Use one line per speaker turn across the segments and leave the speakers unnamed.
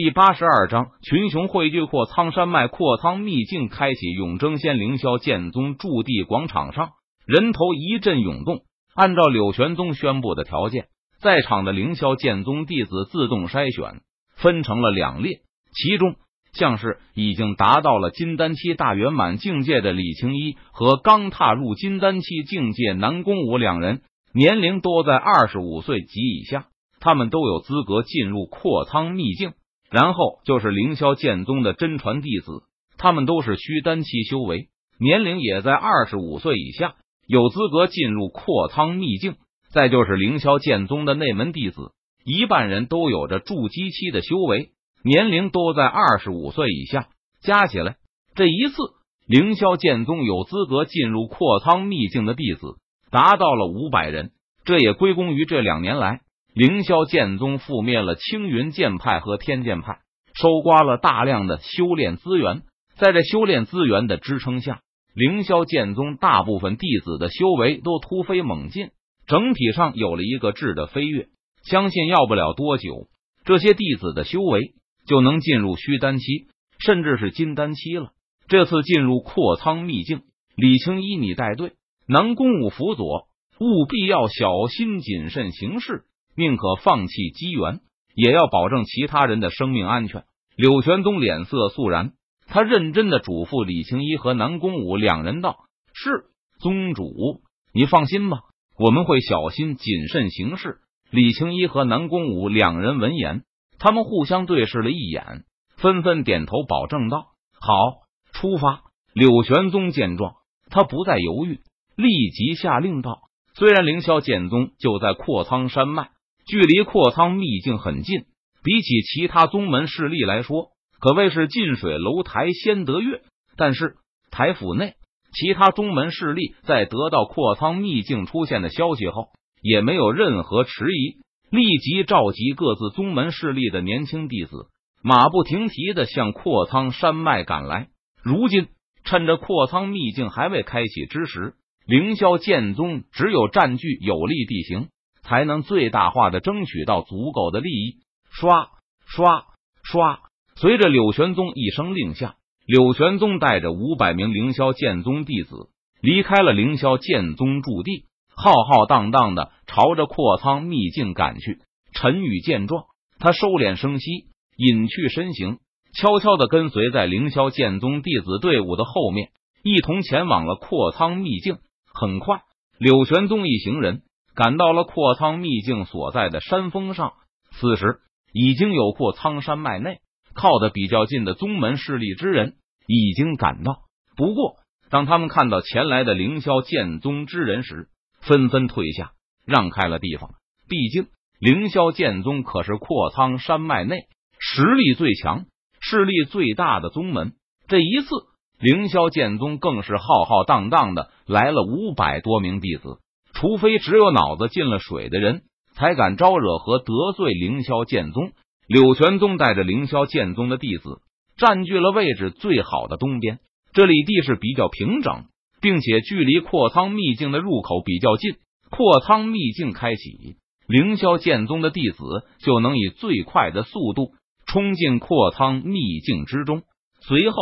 第八十二章群雄汇聚，阔苍山脉，阔苍秘境开启。永争仙凌霄剑宗驻地广场上，人头一阵涌动。按照柳玄宗宣布的条件，在场的凌霄剑宗弟子自动筛选，分成了两列。其中，像是已经达到了金丹期大圆满境界的李青一和刚踏入金丹期境界南宫武两人，年龄都在二十五岁及以下，他们都有资格进入阔苍秘境。然后就是凌霄剑宗的真传弟子，他们都是虚丹期修为，年龄也在二十五岁以下，有资格进入阔苍秘境。再就是凌霄剑宗的内门弟子，一半人都有着筑基期的修为，年龄都在二十五岁以下。加起来，这一次凌霄剑宗有资格进入阔苍秘境的弟子达到了五百人，这也归功于这两年来。凌霄剑宗覆灭了青云剑派和天剑派，收刮了大量的修炼资源。在这修炼资源的支撑下，凌霄剑宗大部分弟子的修为都突飞猛进，整体上有了一个质的飞跃。相信要不了多久，这些弟子的修为就能进入虚丹期，甚至是金丹期了。这次进入阔仓秘境，李青衣你带队，南宫武辅佐，务必要小心谨慎行事。宁可放弃机缘，也要保证其他人的生命安全。柳玄宗脸色肃然，他认真的嘱咐李青衣和南宫武两人道：“是宗主，你放心吧，我们会小心谨慎行事。”李青衣和南宫武两人闻言，他们互相对视了一眼，纷纷点头保证道：“好，出发。”柳玄宗见状，他不再犹豫，立即下令道：“虽然凌霄剑宗就在阔苍山脉。”距离阔仓秘境很近，比起其他宗门势力来说，可谓是近水楼台先得月。但是台府内其他宗门势力在得到阔仓秘境出现的消息后，也没有任何迟疑，立即召集各自宗门势力的年轻弟子，马不停蹄的向阔仓山脉赶来。如今趁着阔仓秘境还未开启之时，凌霄剑宗只有占据有利地形。才能最大化的争取到足够的利益。刷刷刷！随着柳玄宗一声令下，柳玄宗带着五百名凌霄剑宗弟子离开了凌霄剑宗驻地，浩浩荡荡的朝着阔苍秘境赶去。陈宇见状，他收敛声息，隐去身形，悄悄的跟随在凌霄剑宗弟子队伍的后面，一同前往了阔苍秘境。很快，柳玄宗一行人。赶到了阔苍秘境所在的山峰上，此时已经有阔苍山脉内靠得比较近的宗门势力之人已经赶到。不过，当他们看到前来的凌霄剑宗之人时，纷纷退下，让开了地方。毕竟，凌霄剑宗可是阔苍山脉内实力最强、势力最大的宗门。这一次，凌霄剑宗更是浩浩荡荡的来了五百多名弟子。除非只有脑子进了水的人，才敢招惹和得罪凌霄剑宗。柳玄宗带着凌霄剑宗的弟子，占据了位置最好的东边。这里地势比较平整，并且距离阔仓秘境的入口比较近。阔仓秘境开启，凌霄剑宗的弟子就能以最快的速度冲进阔仓秘境之中。随后，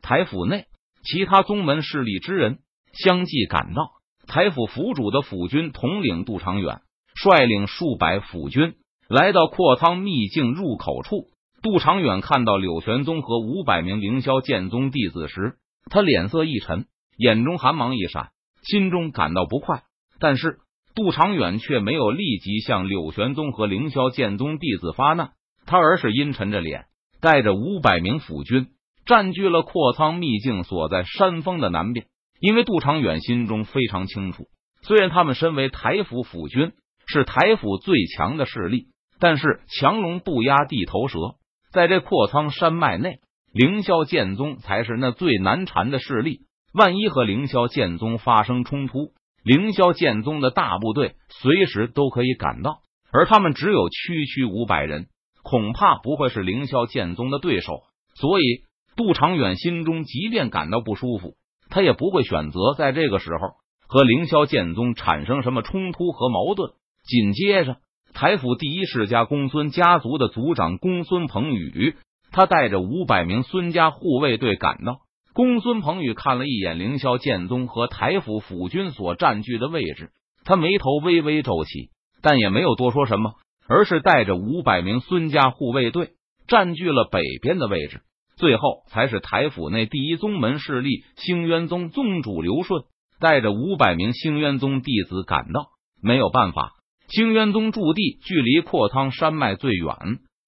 台府内其他宗门势力之人相继赶到。台府府主的府军统领杜长远率领数百府军来到阔苍秘境入口处。杜长远看到柳玄宗和五百名凌霄剑宗弟子时，他脸色一沉，眼中寒芒一闪，心中感到不快。但是杜长远却没有立即向柳玄宗和凌霄剑宗弟子发难，他而是阴沉着脸，带着五百名府军占据了阔苍秘境所在山峰的南边。因为杜长远心中非常清楚，虽然他们身为台府府军，是台府最强的势力，但是强龙不压地头蛇，在这阔苍山脉内，凌霄剑宗才是那最难缠的势力。万一和凌霄剑宗发生冲突，凌霄剑宗的大部队随时都可以赶到，而他们只有区区五百人，恐怕不会是凌霄剑宗的对手。所以，杜长远心中即便感到不舒服。他也不会选择在这个时候和凌霄剑宗产生什么冲突和矛盾。紧接着，台府第一世家公孙家族的族长公孙鹏宇，他带着五百名孙家护卫队赶到。公孙鹏宇看了一眼凌霄剑宗和台府府军所占据的位置，他眉头微微皱起，但也没有多说什么，而是带着五百名孙家护卫队占据了北边的位置。最后才是台府内第一宗门势力星渊宗宗主刘顺带着五百名星渊宗弟子赶到。没有办法，星渊宗驻地距离阔苍山脉最远，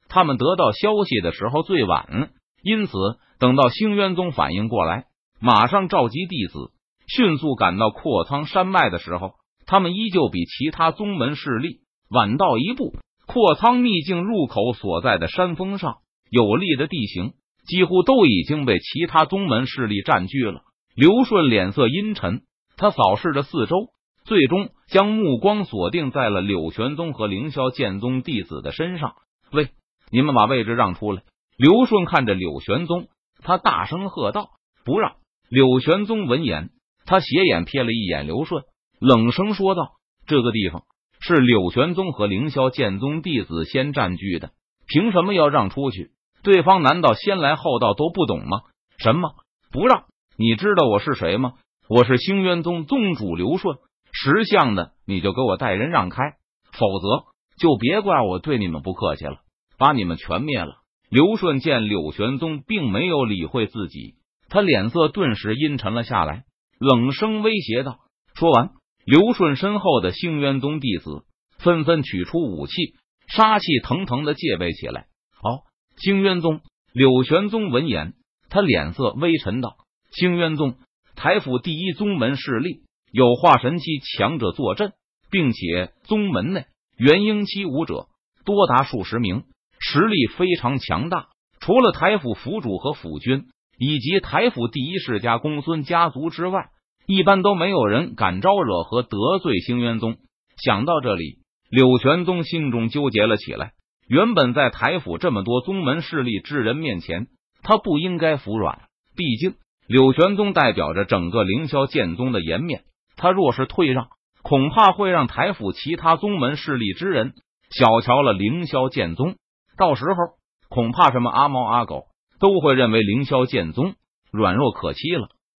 他们得到消息的时候最晚，因此等到星渊宗反应过来，马上召集弟子迅速赶到阔苍山脉的时候，他们依旧比其他宗门势力晚到一步。阔苍秘境入口所在的山峰上，有利的地形。几乎都已经被其他宗门势力占据了。刘顺脸色阴沉，他扫视着四周，最终将目光锁定在了柳玄宗和凌霄剑宗弟子的身上。喂，你们把位置让出来！刘顺看着柳玄宗，他大声喝道：“不让！”柳玄宗闻言，他斜眼瞥了一眼刘顺，冷声说道：“这个地方是柳玄宗和凌霄剑宗弟子先占据的，凭什么要让出去？”对方难道先来后到都不懂吗？什么不让？你知道我是谁吗？我是星渊宗宗主刘顺。识相的你就给我带人让开，否则就别怪我对你们不客气了，把你们全灭了。刘顺见柳玄宗并没有理会自己，他脸色顿时阴沉了下来，冷声威胁道：“说完，刘顺身后的星渊宗弟子纷纷取出武器，杀气腾腾的戒备起来。好。”兴渊宗柳玄宗闻言，他脸色微沉道：“兴渊宗，台府第一宗门势力，有化神期强者坐镇，并且宗门内元婴期武者多达数十名，实力非常强大。除了台府府主和府军，以及台府第一世家公孙家族之外，一般都没有人敢招惹和得罪兴渊宗。”想到这里，柳玄宗心中纠结了起来。原本在台府这么多宗门势力之人面前，他不应该服软。毕竟柳玄宗代表着整个凌霄剑宗的颜面，他若是退让，恐怕会让台府其他宗门势力之人小瞧了凌霄剑宗。到时候，恐怕什么阿猫阿狗都会认为凌霄剑宗软弱可欺了。